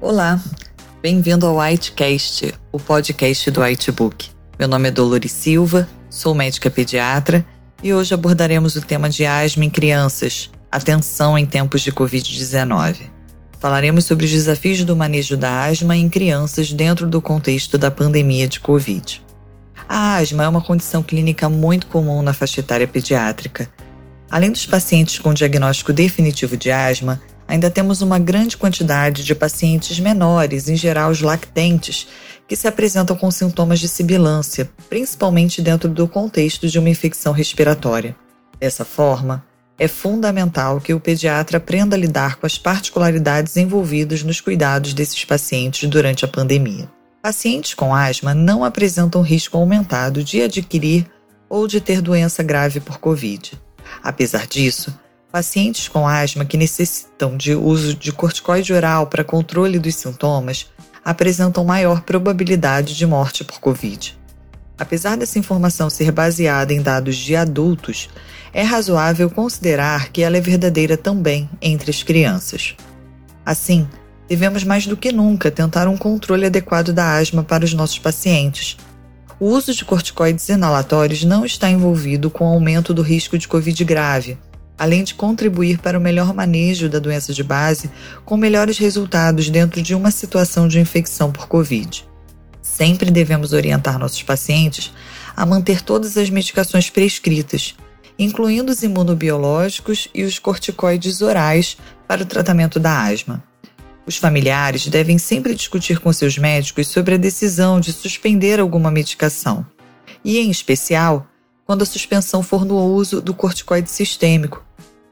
Olá, bem-vindo ao Whitecast, o podcast do Whitebook. Meu nome é Dolores Silva, sou médica pediatra e hoje abordaremos o tema de asma em crianças, atenção em tempos de Covid-19. Falaremos sobre os desafios do manejo da asma em crianças dentro do contexto da pandemia de Covid. A asma é uma condição clínica muito comum na faixa etária pediátrica. Além dos pacientes com diagnóstico definitivo de asma, ainda temos uma grande quantidade de pacientes menores, em geral os lactentes, que se apresentam com sintomas de sibilância, principalmente dentro do contexto de uma infecção respiratória. Dessa forma, é fundamental que o pediatra aprenda a lidar com as particularidades envolvidas nos cuidados desses pacientes durante a pandemia. Pacientes com asma não apresentam risco aumentado de adquirir ou de ter doença grave por Covid. Apesar disso, Pacientes com asma que necessitam de uso de corticoide oral para controle dos sintomas apresentam maior probabilidade de morte por Covid. Apesar dessa informação ser baseada em dados de adultos, é razoável considerar que ela é verdadeira também entre as crianças. Assim, devemos mais do que nunca tentar um controle adequado da asma para os nossos pacientes. O uso de corticoides inalatórios não está envolvido com o aumento do risco de Covid grave, além de contribuir para o melhor manejo da doença de base, com melhores resultados dentro de uma situação de infecção por Covid. Sempre devemos orientar nossos pacientes a manter todas as medicações prescritas, incluindo os imunobiológicos e os corticoides orais para o tratamento da asma. Os familiares devem sempre discutir com seus médicos sobre a decisão de suspender alguma medicação, e, em especial, quando a suspensão for no uso do corticoide sistêmico,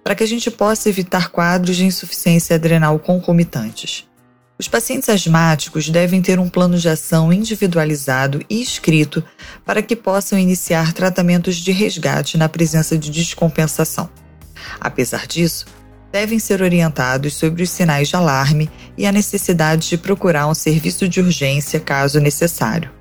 para que a gente possa evitar quadros de insuficiência adrenal concomitantes. Os pacientes asmáticos devem ter um plano de ação individualizado e escrito para que possam iniciar tratamentos de resgate na presença de descompensação. Apesar disso, devem ser orientados sobre os sinais de alarme e a necessidade de procurar um serviço de urgência caso necessário.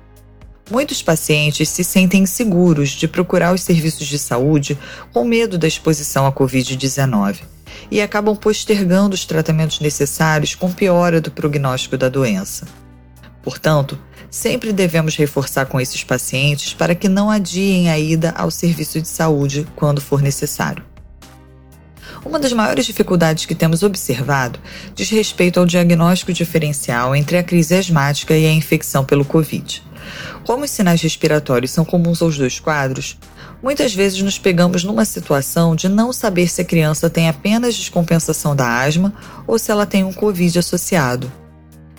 Muitos pacientes se sentem inseguros de procurar os serviços de saúde com medo da exposição à Covid-19 e acabam postergando os tratamentos necessários com piora do prognóstico da doença. Portanto, sempre devemos reforçar com esses pacientes para que não adiem a ida ao serviço de saúde quando for necessário. Uma das maiores dificuldades que temos observado diz respeito ao diagnóstico diferencial entre a crise asmática e a infecção pelo Covid. Como os sinais respiratórios são comuns aos dois quadros, muitas vezes nos pegamos numa situação de não saber se a criança tem apenas descompensação da asma ou se ela tem um Covid associado.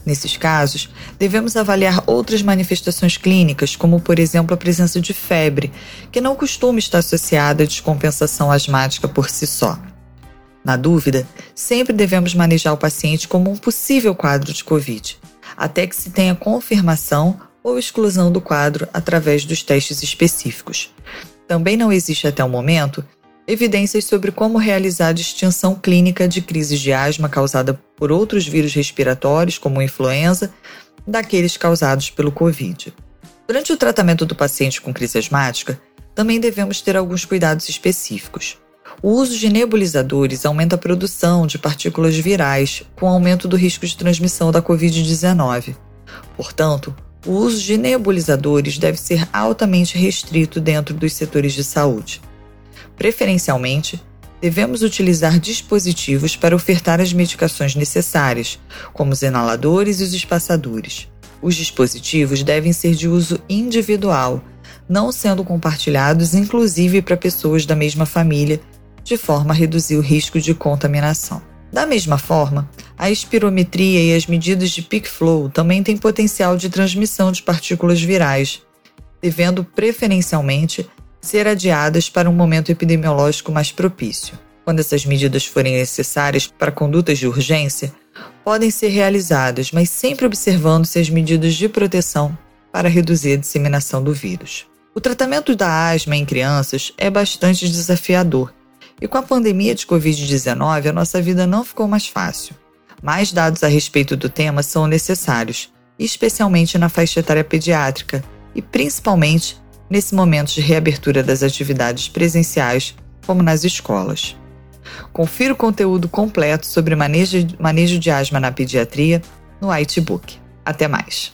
Nesses casos, devemos avaliar outras manifestações clínicas, como por exemplo a presença de febre, que não costuma estar associada à descompensação asmática por si só. Na dúvida, sempre devemos manejar o paciente como um possível quadro de Covid, até que se tenha confirmação ou exclusão do quadro através dos testes específicos. Também não existe até o momento evidências sobre como realizar a distinção clínica de crises de asma causada por outros vírus respiratórios, como influenza, daqueles causados pelo Covid. Durante o tratamento do paciente com crise asmática, também devemos ter alguns cuidados específicos. O uso de nebulizadores aumenta a produção de partículas virais, com aumento do risco de transmissão da Covid-19. Portanto, o uso de nebulizadores deve ser altamente restrito dentro dos setores de saúde. Preferencialmente, devemos utilizar dispositivos para ofertar as medicações necessárias, como os inaladores e os espaçadores. Os dispositivos devem ser de uso individual, não sendo compartilhados inclusive para pessoas da mesma família, de forma a reduzir o risco de contaminação. Da mesma forma, a espirometria e as medidas de peak flow também têm potencial de transmissão de partículas virais, devendo preferencialmente ser adiadas para um momento epidemiológico mais propício. quando essas medidas forem necessárias para condutas de urgência, podem ser realizadas, mas sempre observando-se as medidas de proteção para reduzir a disseminação do vírus. O tratamento da asma em crianças é bastante desafiador e com a pandemia de Covid-19 a nossa vida não ficou mais fácil. Mais dados a respeito do tema são necessários, especialmente na faixa etária pediátrica e principalmente nesse momento de reabertura das atividades presenciais, como nas escolas. Confira o conteúdo completo sobre manejo, manejo de asma na pediatria no Whitebook. Até mais!